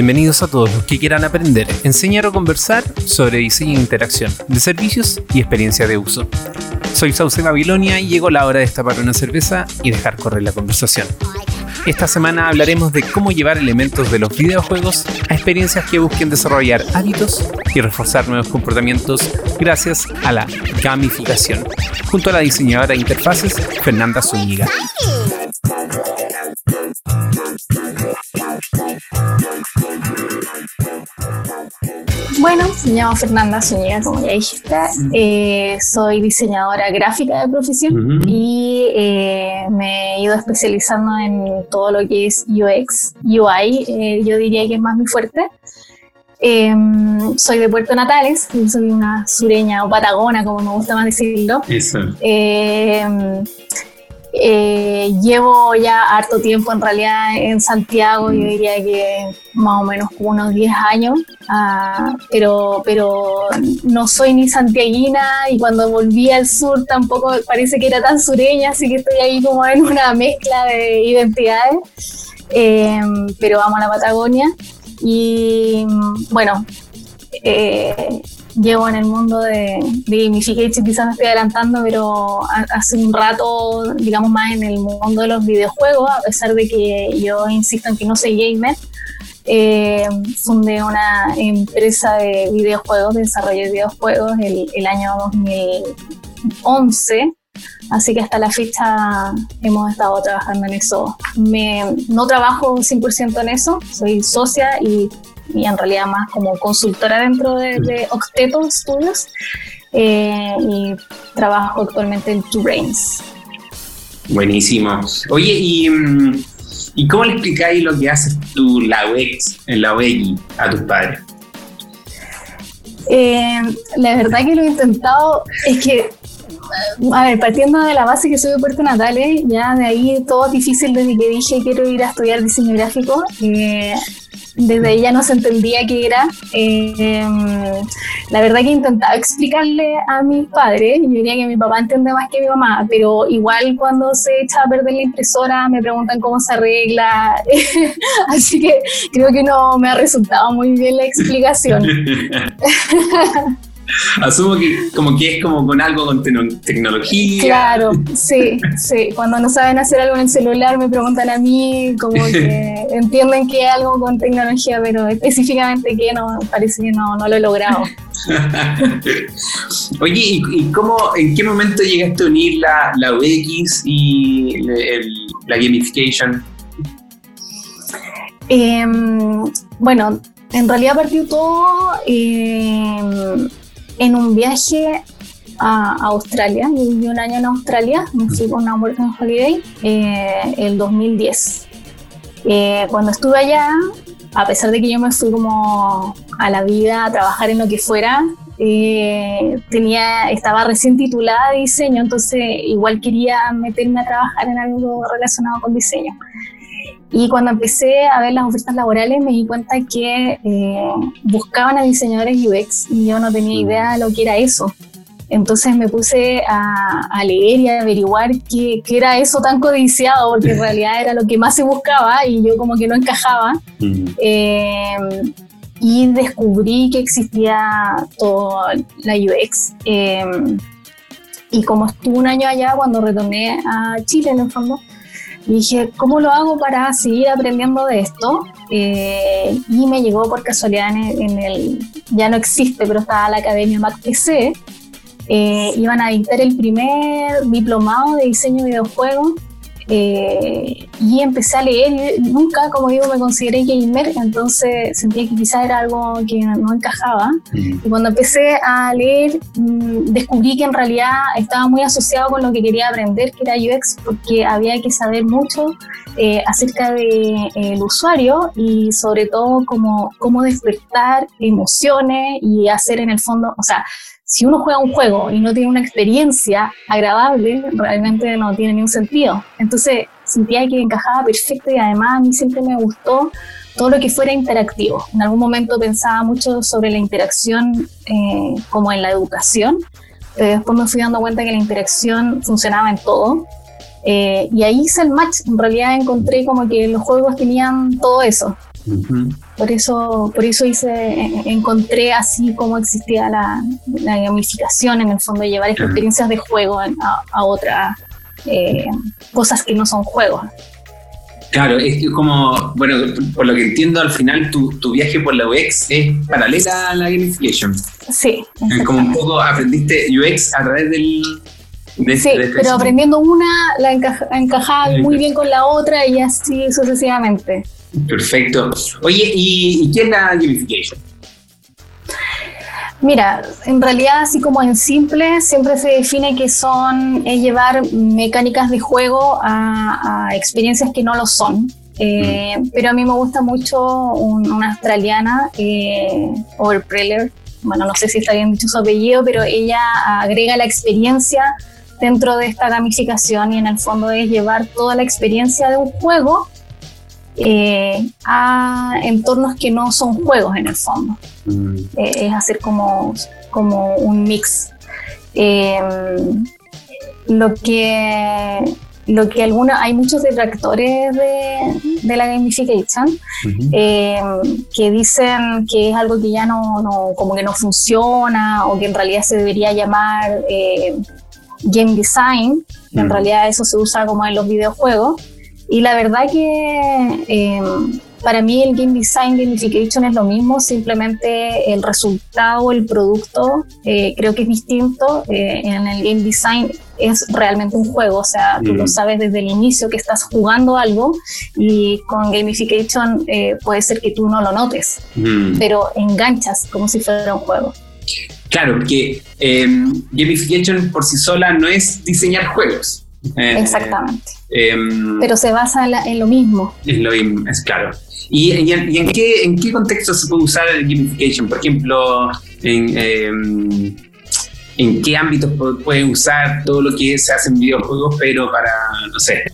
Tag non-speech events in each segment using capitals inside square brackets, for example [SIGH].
Bienvenidos a todos los que quieran aprender, enseñar o conversar sobre diseño e interacción de servicios y experiencia de uso. Soy Sauce Babilonia y llegó la hora de destapar una cerveza y dejar correr la conversación. Esta semana hablaremos de cómo llevar elementos de los videojuegos a experiencias que busquen desarrollar hábitos y reforzar nuevos comportamientos gracias a la gamificación, junto a la diseñadora de interfaces Fernanda Zúñiga. Bueno, me llamo Fernanda Zúñiga, como ya dijiste. Eh, soy diseñadora gráfica de profesión y eh, me he ido especializando en todo lo que es UX, UI. Eh, yo diría que es más mi fuerte. Em, soy de Puerto Natales, soy una sureña o patagona, como me gusta más decirlo. Eso. Em, eh, llevo ya harto tiempo en realidad en Santiago, yo diría que más o menos como unos 10 años, ah, pero, pero no soy ni santiaguina y cuando volví al sur tampoco parece que era tan sureña, así que estoy ahí como en una mezcla de identidades, eh, pero vamos a la Patagonia y bueno, eh, llevo en el mundo de, de gamification, quizás me estoy adelantando, pero hace un rato, digamos más en el mundo de los videojuegos, a pesar de que yo insisto en que no soy gamer, eh, fundé una empresa de videojuegos, de desarrollo de videojuegos el, el año 2011. Así que hasta la fecha hemos estado trabajando en eso. Me, no trabajo 100% en eso, soy socia y y en realidad más como consultora dentro de, Octeto Studios eh, y trabajo actualmente en Two Brains. Buenísimo. Oye, ¿y, mm, ¿y cómo le explicáis lo que haces tú la UX, en la UX a tus padres? Eh, la verdad que lo he intentado, es que a ver, partiendo de la base que soy de Puerto Natales, ya de ahí todo difícil desde que dije quiero ir a estudiar diseño gráfico. Eh, desde ahí ya no se entendía qué era. Eh, la verdad que intentaba explicarle a mis padres, yo diría que mi papá entiende más que mi mamá, pero igual cuando se echa a perder la impresora me preguntan cómo se arregla, [LAUGHS] así que creo que no me ha resultado muy bien la explicación. [LAUGHS] [LAUGHS] Asumo que como que es como con algo con tecnología. Claro, [LAUGHS] sí, sí. Cuando no saben hacer algo en el celular me preguntan a mí, como [LAUGHS] que entienden que es algo con tecnología, pero específicamente que no, parece que no, no lo he logrado. Oye, ¿y, cómo, en qué momento llegaste a unir la, la UX y la gamification? Em, bueno, en realidad partió todo eh, en un viaje a Australia. Viví un año en Australia, me fui con una Working Holiday eh, el 2010. Eh, cuando estuve allá, a pesar de que yo me fui como a la vida a trabajar en lo que fuera, eh, tenía, estaba recién titulada de diseño, entonces igual quería meterme a trabajar en algo relacionado con diseño. Y cuando empecé a ver las ofertas laborales me di cuenta que eh, buscaban a diseñadores UX y yo no tenía idea de lo que era eso. Entonces me puse a, leer y a averiguar qué, qué, era eso tan codiciado, porque en [LAUGHS] realidad era lo que más se buscaba y yo como que no encajaba. Eh, y descubrí que existía toda la UX. Eh, y como estuve un año allá, cuando retorné a Chile en el fondo, y dije, ¿cómo lo hago para seguir aprendiendo de esto? Eh, y me llegó por casualidad en el, ya no existe, pero estaba la Academia MacPC. Eh, iban a dictar el primer diplomado de diseño de videojuegos eh, y empecé a leer, nunca, como digo, me consideré gamer, entonces sentía que quizás era algo que no encajaba. Y cuando empecé a leer, mm, descubrí que en realidad estaba muy asociado con lo que quería aprender, que era UX, porque había que saber mucho eh, acerca del de, usuario y sobre todo cómo, cómo despertar emociones y hacer en el fondo, o sea, si uno juega un juego y no tiene una experiencia agradable, realmente no tiene ningún sentido. Entonces sentía que encajaba perfecto y además a mí siempre me gustó todo lo que fuera interactivo. En algún momento pensaba mucho sobre la interacción eh, como en la educación, pero después me fui dando cuenta que la interacción funcionaba en todo. Eh, y ahí hice el match. En realidad encontré como que los juegos tenían todo eso. Por eso, por eso hice, encontré así como existía la, gamificación en el fondo, de llevar experiencias de juego a, a otras eh, cosas que no son juegos. Claro, es como, bueno, por lo que entiendo, al final tu, tu viaje por la UX es paralela a la gamification. Sí. Es como un poco aprendiste UX a través del... De, sí, pero aprendiendo una, la encajaba muy bien con la otra y así sucesivamente. Perfecto. Oye, ¿y, ¿y qué es la gamification? Mira, en realidad así como en simple siempre se define que son es llevar mecánicas de juego a, experiencias que no lo son. Eh, mm. Pero a mí me gusta mucho una australiana, eh, Overpreller, bueno, no sé si está bien dicho su apellido, pero ella agrega la experiencia dentro de esta gamificación y en el fondo es llevar toda la experiencia de un juego eh, a entornos que no son juegos en el fondo. Mm. Eh, es hacer como, como un mix. Em, lo que lo que alguna hay muchos detractores de, de la gamification em, que dicen que es algo que ya no, no, como que no funciona o que en realidad se debería llamar eh, game design en mm. realidad eso se usa como en los videojuegos y la verdad que em, para mí el game design gamification es lo mismo, simplemente el resultado, el producto, eh, creo que es distinto. Eh, en el game design es realmente un juego, o sea, tú lo sabes desde el inicio que estás jugando algo y con gamification eh, puede ser que tú no lo notes, pero enganchas como si fuera un juego. Claro, que em, gamification por sí sola no es diseñar juegos. Exactamente. Em, Pero se basa en, lo mismo. Es lo mismo, es claro. ¿Y, en, qué, en qué contexto se puede usar el gamification? Por ejemplo, en, em, en qué ámbitos puede usar todo lo que se hace en videojuegos, pero para, no sé,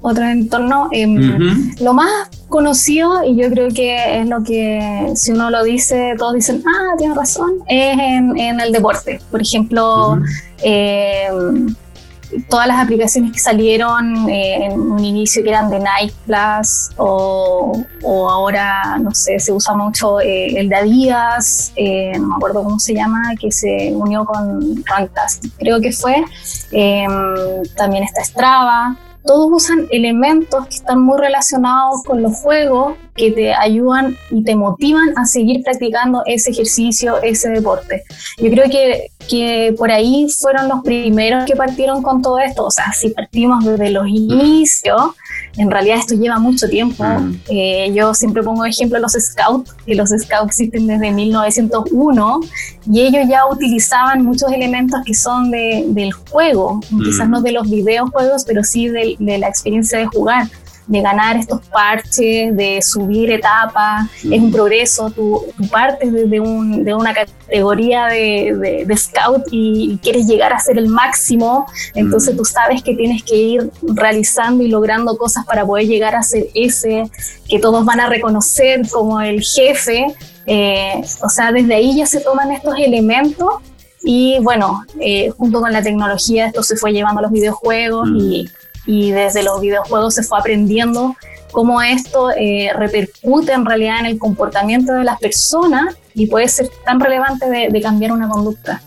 otro entorno. Em, lo más conocido, y yo creo que es lo que si uno lo dice, todos dicen, ah, tiene razón, es en, el deporte. Por ejemplo, todas las aplicaciones que salieron eh, en un inicio que eran de Nike Plus o, ahora, no sé, se usa mucho eh, el de Adidas, eh, no me acuerdo cómo se llama, que se unió con Fantastic, creo que fue. También está Strava todos usan elementos que están muy relacionados con los juegos que te ayudan y te motivan a seguir practicando ese ejercicio, ese deporte. Yo creo que, que por ahí fueron los primeros que partieron con todo esto. O sea, si partimos desde los inicios, en realidad esto lleva mucho tiempo. Mm. Eh, yo siempre pongo ejemplo los scouts, que los scouts existen desde 1901 y ellos ya utilizaban muchos elementos que son de, del juego, quizás mm. no de los videojuegos, pero sí de, de la experiencia de jugar de ganar estos parches, de subir etapas, es un progreso, tú, partes desde un, de una categoría de, de, scout y quieres llegar a ser el máximo, entonces mm. tú sabes que tienes que ir realizando y logrando cosas para poder llegar a ser ese que todos van a reconocer como el jefe, eh, o sea, desde ahí ya se toman estos elementos y bueno, eh, junto con la tecnología esto se fue llevando a los videojuegos mm. y y desde los videojuegos se fue aprendiendo cómo esto eh, repercute en realidad en el comportamiento de las personas y puede ser tan relevante de, cambiar una conducta.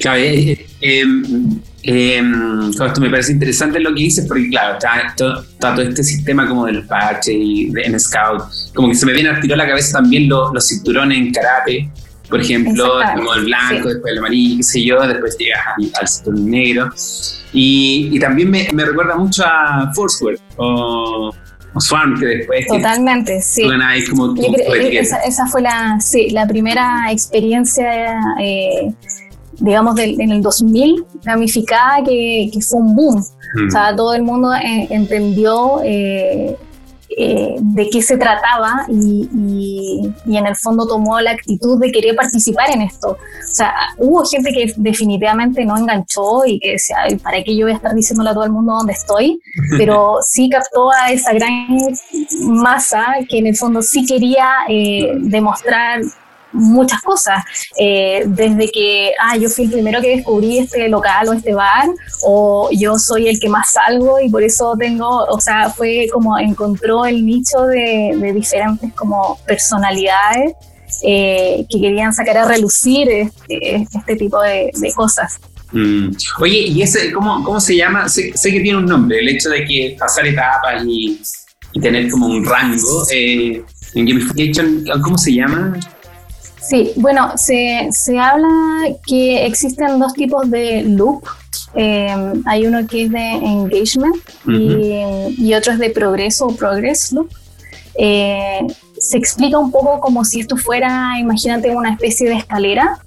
Claro, eh, eh, em, em, esto me parece interesante lo que dices, porque claro, está, todo, este sistema como del parche y en Scout, como que se me viene a tirar a la cabeza también los cinturones en karate, por ejemplo, el blanco, después el amarillo, qué sé yo, después llegas al, cinturón negro. Y, también me, me, recuerda mucho a Foursquare o, o Swarm, que después... Totalmente, sí. Como esa, esa, fue la, sí, la primera experiencia, eh, digamos, del, en el 2000, gamificada, que, que fue un boom. O sea, todo el mundo eh, entendió eh, eh, de qué se trataba y, en el fondo tomó la actitud de querer participar en esto. O sea, hubo gente que definitivamente no enganchó y que decía, ¿para qué yo voy a estar diciéndole a todo el mundo dónde estoy? [LAUGHS] Pero sí captó a esa gran masa que en el fondo sí quería eh, demostrar muchas cosas, eh, desde que, ah, yo fui el primero que descubrí este local o este bar, o yo soy el que más salgo y por eso tengo, o sea, fue como encontró el nicho de, diferentes como personalidades eh, que querían sacar a relucir este, este tipo de, cosas. Mm. Oye, ¿y ese cómo, cómo se llama? Sé, que tiene un nombre, el hecho de que pasar etapas y, tener como un rango. Eh, en gamification, ¿cómo se llama? Sí, bueno, se, se habla que existen dos tipos de loop. Em, hay uno que es de engagement y, otro es de progreso o progress loop. Eh, se explica un poco como si esto fuera, imagínate, una especie de escalera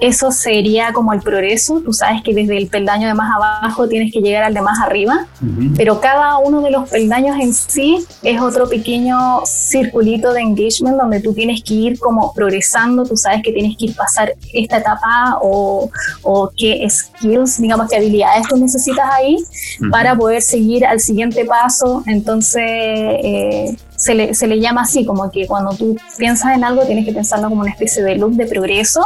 eso sería como el progreso. Tú sabes que desde el peldaño de más abajo tienes que llegar al de más arriba, pero cada uno de los peldaños en sí es otro pequeño circulito de engagement donde tú tienes que ir como progresando. Tú sabes que tienes que ir pasar esta etapa o, o qué skills, digamos, qué habilidades tú necesitas ahí para poder seguir al siguiente paso. Entonces, eh, se le, se le, llama así, como que cuando tú piensas en algo tienes que pensarlo como una especie de loop de progreso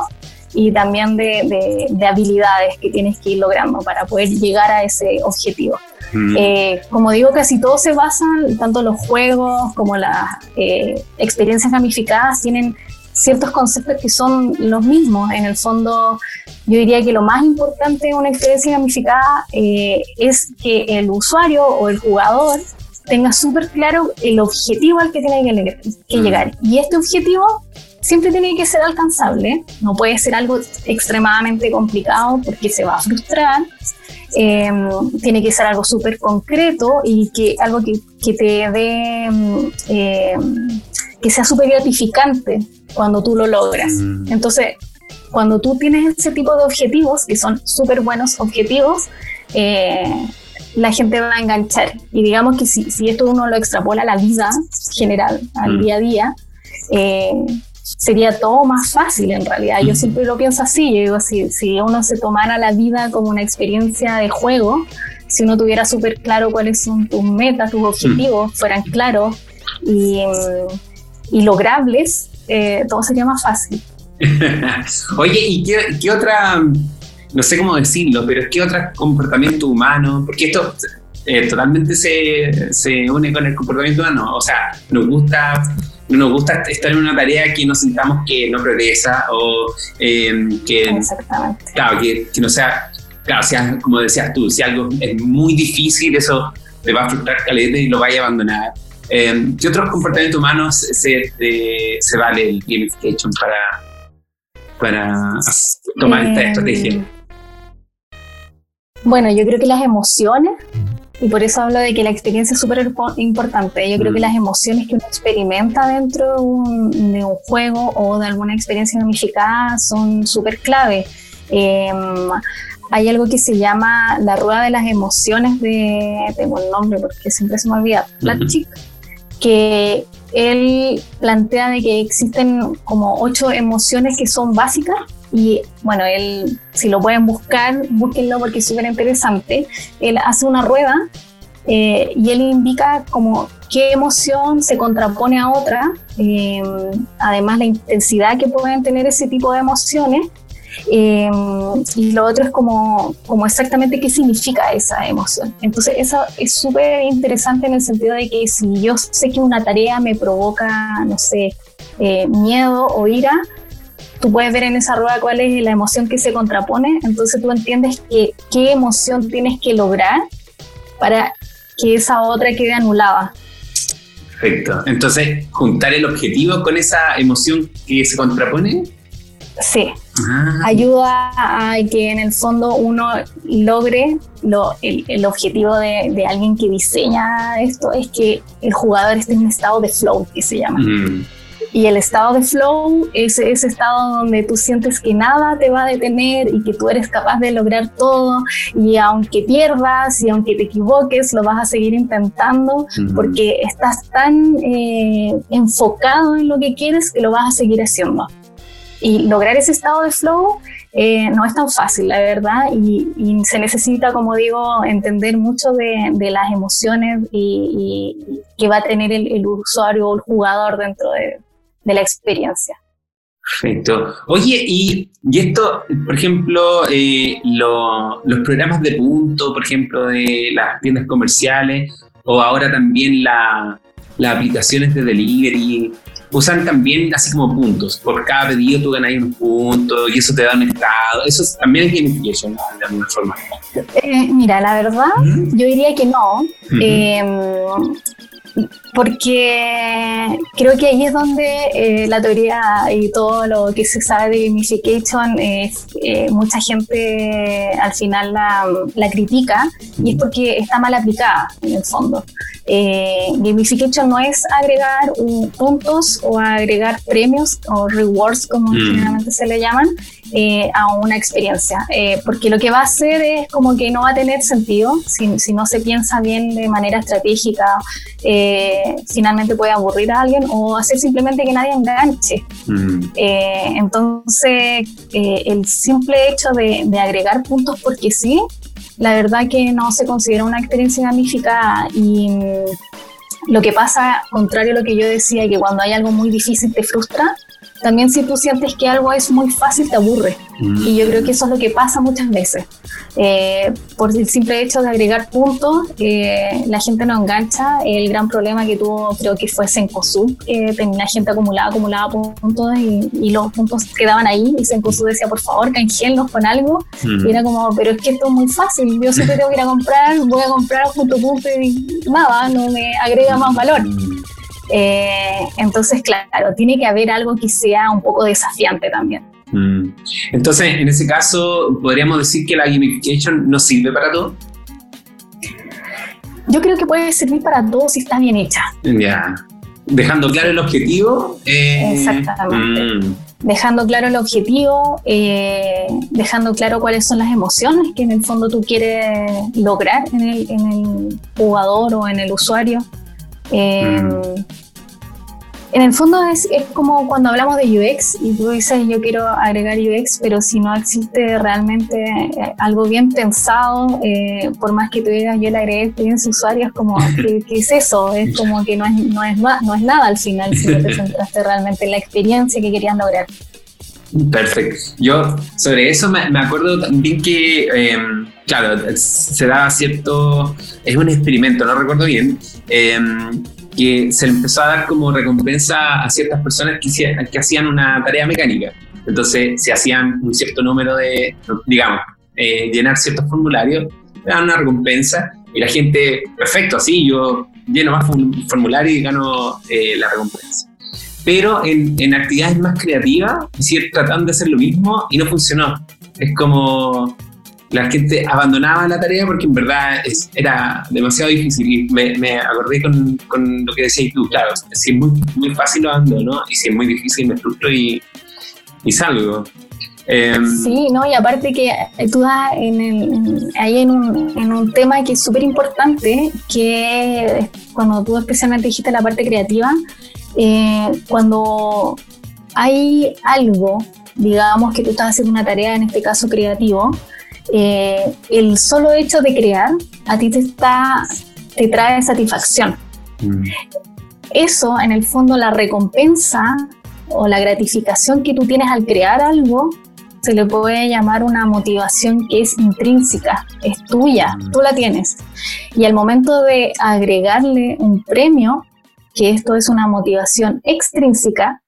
y también de, de, habilidades que tienes que ir logrando para poder llegar a ese objetivo. Mm. Eh, como digo, casi todos se basan, tanto los juegos como las eh, experiencias gamificadas tienen ciertos conceptos que son los mismos. En el fondo, yo diría que lo más importante de una experiencia gamificada eh, es que el usuario o el jugador tenga súper claro el objetivo al que tiene que, mm. llegar. Y este objetivo siempre tiene que ser alcanzable, no puede ser algo extremadamente complicado porque se va a frustrar. Em, tiene que ser algo súper concreto y que algo que, que te dé, em, que sea súper gratificante cuando tú lo logras. Mm. Entonces, cuando tú tienes ese tipo de objetivos, que son súper buenos objetivos, eh, la gente va a enganchar. Y digamos que si, si, esto uno lo extrapola a la vida general, al mm. día a día, eh, sería todo más fácil en realidad. Yo siempre lo pienso así, yo digo, si, si uno se tomara la vida como una experiencia de juego, si uno tuviera súper claro cuáles son tus metas, tus objetivos, fueran claros y, y logrables, eh, todo sería más fácil. [LAUGHS] Oye, ¿y qué, otra, no sé cómo decirlo, pero qué otro comportamiento humano? Porque esto eh, totalmente se, se une con el comportamiento humano, o sea, nos gusta no nos gusta estar en una tarea que nos sintamos que no progresa o eh, que, Claro, que, no sea, claro, sea, como decías tú, si algo es muy difícil, eso te va a frustrar caleta y lo vaya a abandonar. Eh, ¿Qué otros comportamientos humanos se, se vale el gamification para, para tomar esta eh, estrategia? Bueno, yo creo que las emociones y por eso hablo de que la experiencia es súper importante. Yo creo que mm. las emociones que uno experimenta dentro de un, juego o de alguna experiencia gamificada son súper clave. Em, hay algo que se llama la rueda de las emociones de, tengo el nombre porque siempre se me olvida, Platchik, que él plantea de que existen como ocho emociones que son básicas y bueno, él, si lo pueden buscar, búsquenlo porque es súper interesante. Él hace una rueda eh, y él indica como qué emoción se contrapone a otra, eh, además la intensidad que pueden tener ese tipo de emociones. Eh, y lo otro es como, como exactamente qué significa esa emoción. Entonces, eso es súper interesante en el sentido de que si yo sé que una tarea me provoca, no sé, miedo o ira, tú puedes ver en esa rueda cuál es la emoción que se contrapone, entonces tú entiendes que, qué emoción tienes que lograr para que esa otra quede anulada. Perfecto. Entonces, juntar el objetivo con esa emoción que se contrapone. Sí. Ah. Ayuda a que en el fondo uno logre lo, el, objetivo de, de, alguien que diseña esto, es que el jugador esté en un estado de flow, que se llama. Mm. Y el estado de flow es ese estado donde tú sientes que nada te va a detener y que tú eres capaz de lograr todo. Y aunque pierdas y aunque te equivoques, lo vas a seguir intentando porque estás tan eh, enfocado en lo que quieres que lo vas a seguir haciendo. Y lograr ese estado de flow eh, no es tan fácil, la verdad, y, se necesita, como digo, entender mucho de, las emociones y, que va a tener el, el usuario o el jugador dentro de, de la experiencia. Perfecto. Oye, y, esto, por ejemplo, eh, los programas de punto, por ejemplo, de las tiendas comerciales, o ahora también las aplicaciones de delivery, usan también así como puntos. Por cada pedido tú ganas un punto y eso te da un estado. Eso también es gamification de alguna forma. Eh, mira, la verdad, yo diría que no porque creo que ahí es donde eh, la teoría y todo lo que se sabe de gamification, eh, mucha gente al final la, la, critica y es porque está mal aplicada en el fondo. Eh, gamification no es agregar puntos o agregar premios o rewards, como mm. generalmente se le llaman, eh, a una experiencia, eh, porque lo que va a hacer es como que no va a tener sentido si, si no se piensa bien de manera estratégica, finalmente puede aburrir a alguien o hacer simplemente que nadie enganche. Mm. entonces, el simple hecho de, de agregar puntos porque sí, la verdad que no se considera una experiencia gamificada y mm, lo que pasa, contrario a lo que yo decía, que cuando hay algo muy difícil te frustra, también si tú sientes que algo es muy fácil te aburre. Mm. Y yo creo que eso es lo que pasa muchas veces. Eh, por el simple hecho de agregar puntos, eh, la gente no engancha. El gran problema que tuvo, creo que fue Senkosu, que tenía gente acumulada, acumulada puntos y, los puntos quedaban ahí. Y Senkosu decía, por favor, canjeenlos con algo. Mm. Y era como, pero es que esto es muy fácil. Yo siempre tengo que ir a comprar, voy a comprar punto punto y nada, no me agrega más valor. Eh, entonces, claro, tiene que haber algo que sea un poco desafiante también. Mm. Entonces, en ese caso, ¿podríamos decir que la gamification no sirve para todo? Yo creo que puede servir para todo si está bien hecha. Ya. Dejando claro el objetivo. Eh, Exactamente. Mm. Dejando claro el objetivo, eh, dejando claro cuáles son las emociones que en el fondo tú quieres lograr en el, jugador o en el usuario. Eh, mm en el fondo es, es, como cuando hablamos de UX y tú dices yo quiero agregar UX, pero si no existe realmente eh, algo bien pensado, eh, por más que tú digas yo le agregué experiencia usuario, es como, ¿qué, es eso? Es como que no es, no, es, no es nada al final si no te centraste realmente en la experiencia que querías lograr. Perfecto. Yo sobre eso me, acuerdo también que, em, claro, se da cierto, es un experimento, no recuerdo bien, eh, que se le empezó a dar como recompensa a ciertas personas que, hacían una tarea mecánica. Entonces, si hacían un cierto número de, digamos, eh, llenar ciertos formularios, dan una recompensa y la gente, perfecto, así yo lleno más formularios y gano eh, la recompensa. Pero en, actividades más creativas, trataron de hacer lo mismo y no funcionó. Es como, la gente abandonaba la tarea porque en verdad era demasiado difícil. Y me, acordé con, lo que decías tú, claro, si es muy, muy fácil lo abandono y si es muy difícil me frustro y, y salgo. Em, sí, no, y aparte que tú das en el, ahí en un, en un tema que es súper importante, que cuando tú especialmente dijiste la parte creativa, eh, cuando hay algo, digamos que tú estás haciendo una tarea, en este caso creativo, eh, el solo hecho de crear a ti te, está, te trae satisfacción. Mm. Eso, en el fondo, la recompensa o la gratificación que tú tienes al crear algo, se le puede llamar una motivación que es intrínseca, es tuya, mm. tú la tienes. Y al momento de agregarle un premio, que esto es una motivación extrínseca,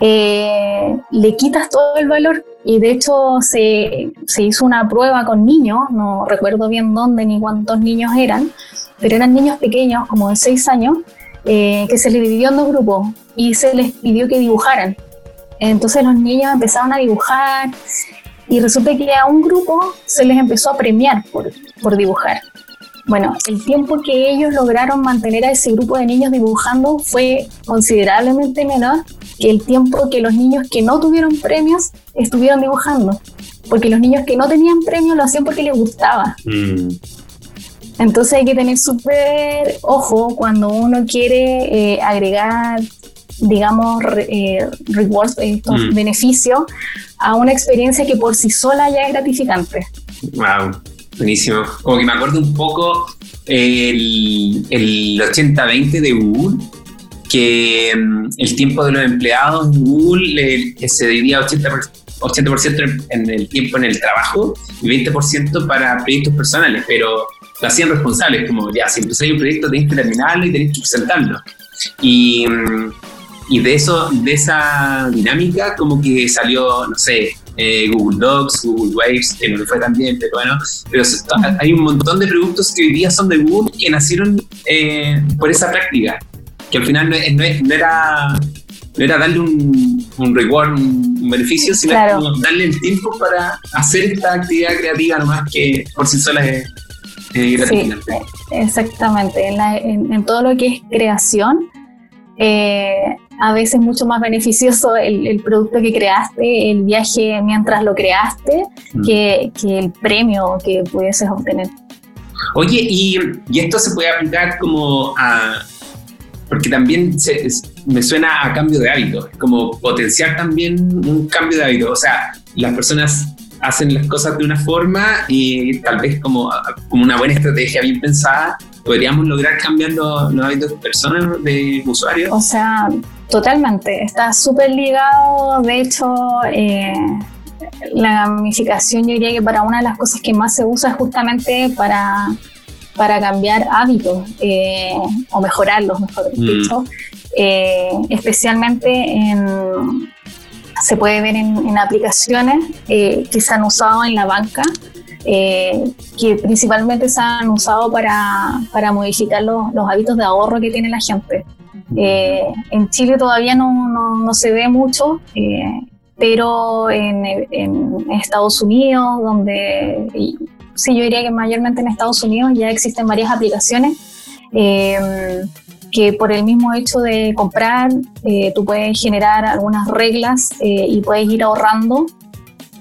eh, le quitas todo el valor. Y de hecho se, se, hizo una prueba con niños, no recuerdo bien dónde ni cuántos niños eran, pero eran niños pequeños, como de 6 años, eh, que se les dividió en dos grupos y se les pidió que dibujaran. Entonces los niños empezaron a dibujar y resulta que a un grupo se les empezó a premiar por, por dibujar. Bueno, el tiempo que ellos lograron mantener a ese grupo de niños dibujando fue considerablemente menor que el tiempo que los niños que no tuvieron premios estuvieron dibujando. Porque los niños que no tenían premios lo hacían porque les gustaba. Mm. Entonces hay que tener súper ojo cuando uno quiere eh, agregar, digamos, eh, rewards, estos mm. beneficios a una experiencia que por sí sola ya es gratificante. Wow. Buenísimo. Como que me acuerdo un poco el, el 80-20 de Google, mm, el tiempo de los empleados en Google se dividía 80%, 80 en el tiempo en el trabajo y 20% para proyectos personales, pero lo hacían responsables, como ya, si empezáis un proyecto tenéis que terminarlo y tenéis que presentarlo. Y, mm, y de eso, de esa dinámica, como que salió, no sé, eh, Google Docs, Google Waves, que no le fue tan bien, pero bueno, pero hay un montón de productos que hoy día son de Google que nacieron eh, por esa práctica, que al final no, no, era, no era darle un, un reward, un, beneficio, sino darle el tiempo para hacer esta actividad creativa nomás que por sí sola es, gratificante. Sí, exactamente, en, en, todo lo que es creación. Eh, a veces mucho más beneficioso el, producto que creaste, el viaje mientras lo creaste, mm. que, el premio que pudieses obtener. Oye, y, esto se puede aplicar como a... Porque también me suena a cambio de hábito, como potenciar también un cambio de hábito. O sea, las personas hacen las cosas de una forma y tal vez como, como una buena estrategia bien pensada, podríamos lograr cambiar los, los hábitos de personas, de usuarios. O sea, Totalmente, está súper ligado, de hecho, eh, la gamificación yo diría que para una de las cosas que más se usa es justamente para, para cambiar hábitos eh, o mejorarlos, mejor mm. dicho, eh, especialmente en, se puede ver en, aplicaciones que se han usado en la banca, que principalmente se han usado para, para modificar los, los hábitos de ahorro que tiene la gente. Eh, en Chile todavía no, no, se ve mucho, eh, pero en, en, Estados Unidos, donde sí, yo diría que mayormente en Estados Unidos ya existen varias aplicaciones eh, que por el mismo hecho de comprar, tú puedes generar algunas reglas y puedes ir ahorrando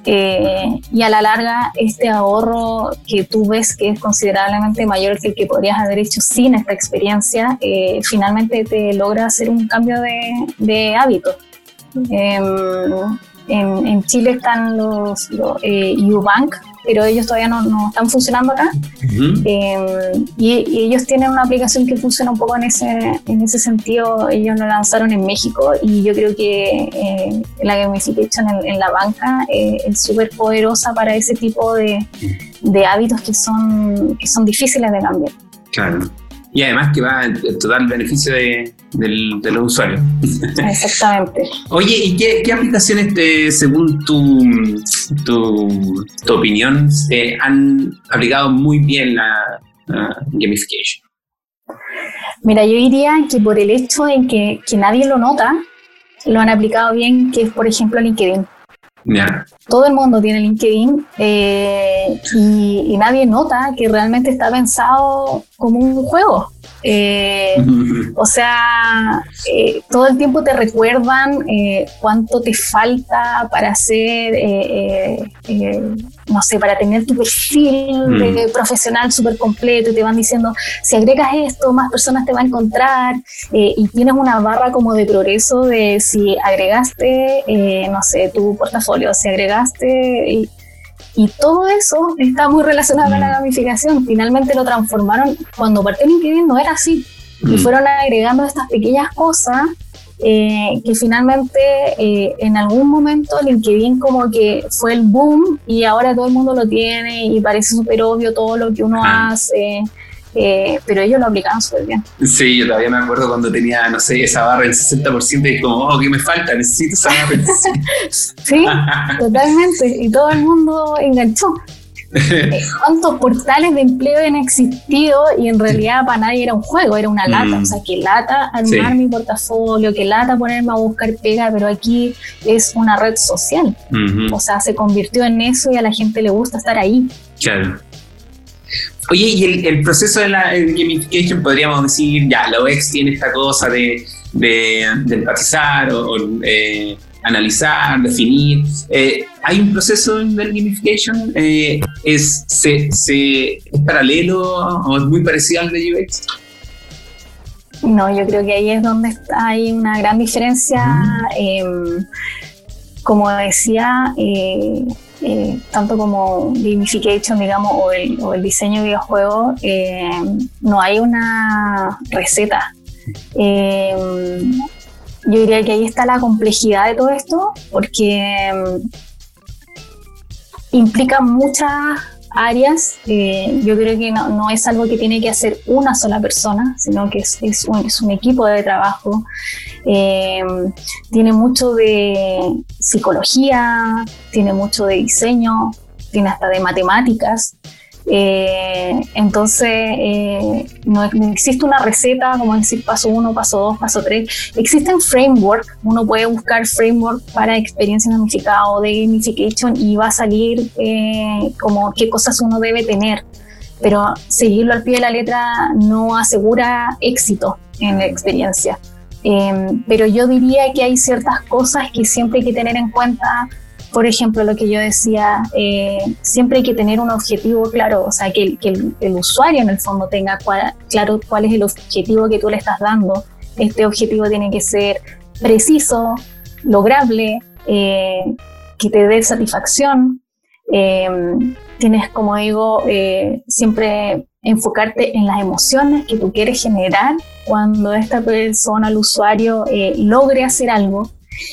eh, y a la larga este ahorro que tú ves que es considerablemente mayor que el que podrías haber hecho sin esta experiencia, eh, finalmente te logra hacer un cambio de, de hábito. Em, en, Chile están los, los eh, Ubank, pero ellos todavía no, no están funcionando acá. Em, y, ellos tienen una aplicación que funciona un poco en ese, en ese sentido. Ellos lo lanzaron en México y yo creo que eh, la gamification en, en la banca eh, es súper poderosa para ese tipo de, de hábitos que son, que son difíciles de cambiar. Claro y además que va a total beneficio de, los usuarios. [LAUGHS] Exactamente. Oye, ¿y qué, aplicaciones, según tu, tu, opinión, han aplicado muy bien la, gamification? Mira, yo diría que por el hecho de que, que nadie lo nota, lo han aplicado bien, que es por ejemplo LinkedIn. Todo el mundo tiene LinkedIn eh, y, nadie nota que realmente está pensado como un juego. Eh, o sea, eh, todo el tiempo te recuerdan cuánto te falta para hacer, no sé, para tener tu perfil de profesional súper completo y te van diciendo, si agregas esto, más personas te van a encontrar y tienes una barra como de progreso de si agregaste, no sé, tu portafolio, si agregaste... Y, y todo eso está muy relacionado con la mm. gamificación. Finalmente lo transformaron. Cuando partió LinkedIn no era así. Y mm. fueron agregando estas pequeñas cosas eh, que finalmente eh, en algún momento LinkedIn como que fue el boom y ahora todo el mundo lo tiene y parece súper obvio todo lo que uno hace. Eh, pero ellos lo aplicaban súper bien. Sí, yo todavía me acuerdo cuando tenía, no sé, esa barra del 60% y como, oh, ¿qué me falta? Necesito esa barra. [LAUGHS] sí, [LAUGHS] totalmente. Y todo el mundo enganchó. [LAUGHS] Eh, ¿Cuántos portales de empleo han existido y en realidad para nadie era un juego, era una lata? O sea, que lata armar mi portafolio, que lata ponerme a buscar pega, pero aquí es una red social. O sea, se convirtió en eso y a la gente le gusta estar ahí. Claro. Oye, y el, proceso de la gamification, podríamos decir, ya, la OX tiene esta cosa de, de, empatizar o, eh, analizar, definir. Eh, ¿Hay un proceso la gamification? Eh, ¿es, se, ¿Es paralelo o es muy parecido al de UX? No, yo creo que ahí es donde hay una gran diferencia. Em, como decía, eh, tanto como gamification, digamos, o el, diseño de videojuegos, eh, no hay una receta. Em, yo diría que ahí está la complejidad de todo esto, porque em, implica muchas áreas. Eh, yo creo que no, es algo que tiene que hacer una sola persona, sino que es, un, equipo de trabajo. Em, tiene mucho de psicología, tiene mucho de diseño, tiene hasta de matemáticas. Eh, entonces, eh, no, existe una receta como decir paso uno, paso dos, paso tres. Existen frameworks, uno puede buscar framework para experiencia gamificada o de gamification y va a salir eh, como qué cosas uno debe tener. Pero seguirlo al pie de la letra no asegura éxito en la experiencia. pero yo diría que hay ciertas cosas que siempre hay que tener en cuenta por ejemplo, lo que yo decía, eh, siempre hay que tener un objetivo claro, o sea, que, el, usuario en el fondo tenga claro cuál es el objetivo que tú le estás dando. Este objetivo tiene que ser preciso, lograble, eh, que te dé satisfacción. Eh, tienes, como digo, siempre enfocarte en las emociones que tú quieres generar cuando esta persona, el usuario, logre hacer algo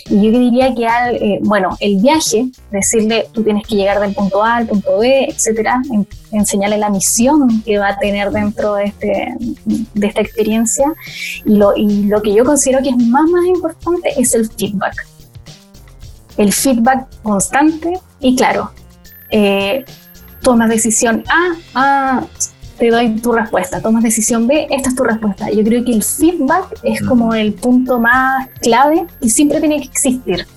y yo diría que, al, eh, bueno, el viaje, decirle tú tienes que llegar del punto A al punto B, etcétera, enseñarle la misión que va a tener dentro de, este, de esta experiencia. Y lo, y lo que yo considero que es más, más importante es el feedback. El feedback constante y claro, eh, tomas decisión A, A, te doy tu respuesta, tomas decisión B, esta es tu respuesta. Yo creo que el feedback es como el punto más clave y siempre tiene que existir.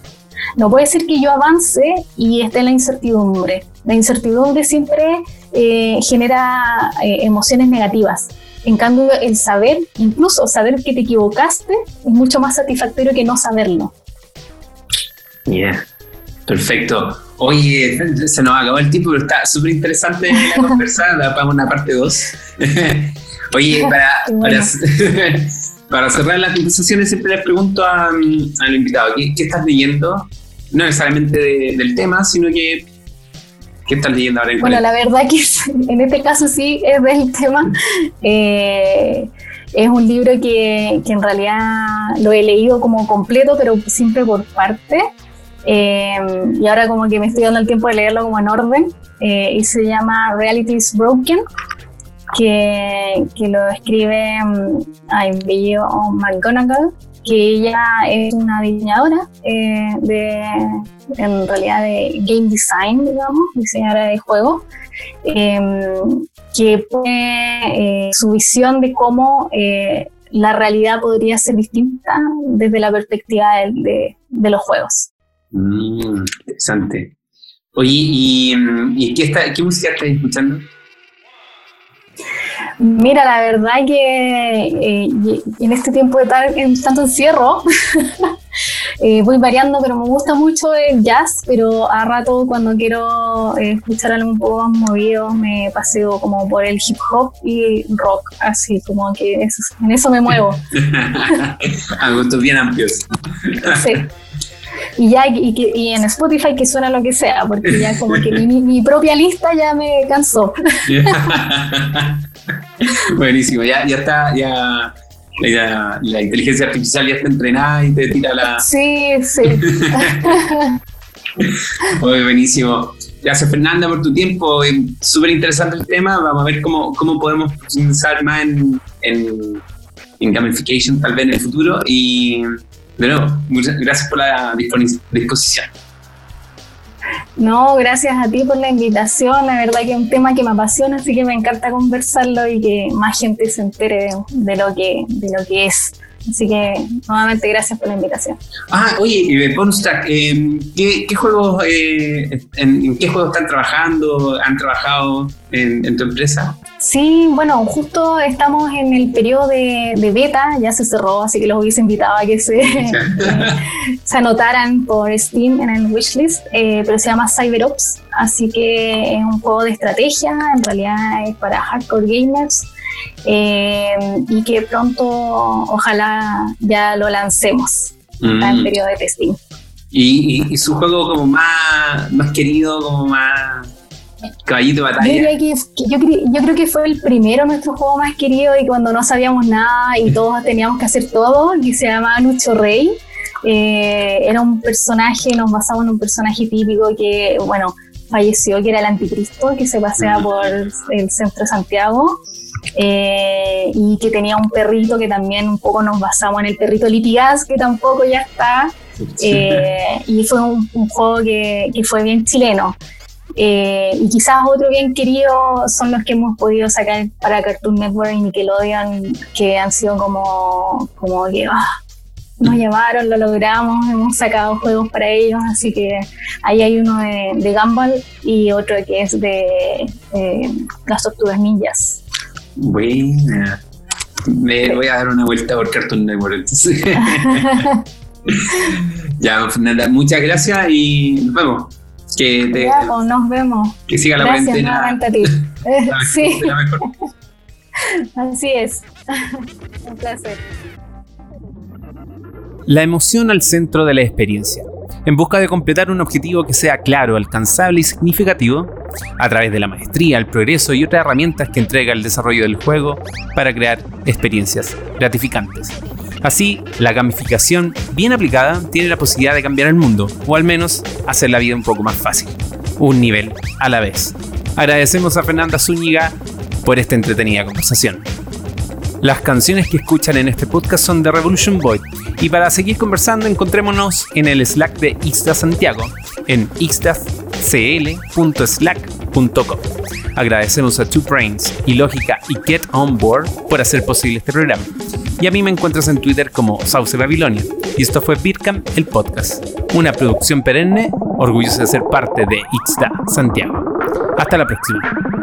No puede ser que yo avance y esté en la incertidumbre. La incertidumbre siempre eh, genera eh, emociones negativas. En cambio, el saber, incluso saber que te equivocaste, es mucho más satisfactorio que no saberlo. Yeah, perfecto. Oye, se nos acabó el tiempo, pero está súper interesante la [LAUGHS] conversada para una parte 2. [LAUGHS] Oye, para, [LAUGHS] para, cerrar las conversaciones siempre les pregunto al invitado, ¿qué, estás leyendo? No necesariamente del tema, sino que ¿qué estás leyendo ahora? En bueno, la verdad que en este caso sí es del tema. Eh, es un libro que, que en realidad lo he leído como completo, pero siempre por parte. Eh, y ahora como que me estoy dando el tiempo de leerlo como en orden. Eh, y se llama Reality is Broken, que, que lo escribe um, McGonagall, que ella es una diseñadora eh, de, en realidad de game design, digamos, diseñadora de juegos, em, que pone su visión de cómo la realidad podría ser distinta desde la perspectiva de los juegos. Mm, interesante. Oye, ¿y, qué, está, qué música estás escuchando? Mira, la verdad que eh, en este tiempo de tal, en tanto encierro, [LAUGHS] eh, voy variando, pero me gusta mucho el jazz, pero a rato cuando quiero eh, escuchar algo un poco más movido me paseo como por el hip hop y rock, así como que en eso me muevo. [LAUGHS] a gustos bien amplios. sí [LAUGHS] y ya y, en Spotify que suena lo que sea, porque ya como que mi, propia lista ya me cansó. [LAUGHS] Buenísimo, ya, ya está, ya, la inteligencia artificial ya está entrenada y te tira la... Sí, sí. [LAUGHS] Muy buenísimo. Gracias Fernanda por tu tiempo, súper interesante el tema, vamos a ver cómo, cómo podemos profundizar más en, en, en gamification tal vez en el futuro y pero muchas gracias por la disposición. No, gracias a ti por la invitación. La verdad que es un tema que me apasiona, así que me encanta conversarlo y que más gente se entere de, lo que de lo que es. Así que nuevamente gracias por la invitación. Ah, oye, eh, eh ¿qué, juegos, eh, en, qué juegos están trabajando? ¿Han trabajado en, tu empresa? Sí, bueno, justo estamos en el periodo de, beta, ya se cerró, así que los hubiese invitado a que se, [LAUGHS] se anotaran por Steam en el wishlist, eh, pero se llama CyberOps, así que es un juego de estrategia, en realidad es para hardcore gamers eh, y que pronto ojalá ya lo lancemos en mm. periodo de testing. ¿Y, su juego como más, más querido, como más caballito de Yo, batalla. diría que- yo, yo creo que fue el primero nuestro juego más querido y cuando no sabíamos nada y todos teníamos que hacer todo, que se llamaba Lucho Rey. Eh, era un personaje, nos basamos en un personaje típico que, bueno, falleció, que era el anticristo, que se pasea por el centro de Santiago. eh, y que tenía un perrito que también un poco nos basamos en el perrito Litigas, que tampoco ya está. Eh, y fue un, un juego que, que fue bien chileno. Eh, y quizás otro bien querido son los que hemos podido sacar para Cartoon Network y Nickelodeon, que han sido como, como que ah, nos llevaron, lo logramos, hemos sacado juegos para ellos, así que ahí hay uno de, de Gumball y otro que es de eh, las tortugas ninjas. Buena. Me voy a dar una vuelta por Cartoon Network. [LAUGHS] ya, Fernanda, muchas gracias y nos vemos. Que, te- Ya, pues, nos vemos. que siga la Gracias nuevamente a ti. [LAUGHS] La mejor- sí, de la mejor así es. [LAUGHS] Un placer. La emoción al centro de la experiencia. En busca de completar un objetivo que sea claro, alcanzable y significativo, a través de la maestría, el progreso y otras herramientas que entrega el desarrollo del juego para crear experiencias gratificantes. Así, la gamificación bien aplicada tiene la posibilidad de cambiar el mundo, o al menos hacer la vida un poco más fácil, un nivel a la vez. Agradecemos a Fernanda Zúñiga por esta entretenida conversación. Las canciones que escuchan en este podcast son de Revolution Boy. Y para seguir conversando, encontrémonos en el Slack de Ixta Santiago, en ixtacl.slack.com. Agradecemos a Two Brains y Lógica y Get On Board por hacer posible este programa. Y a mí me encuentras en Twitter como Sauce Babilonia. Y esto fue Bitcam, el podcast. Una producción perenne, orgullosa de ser parte de Ixta Santiago. Hasta la próxima.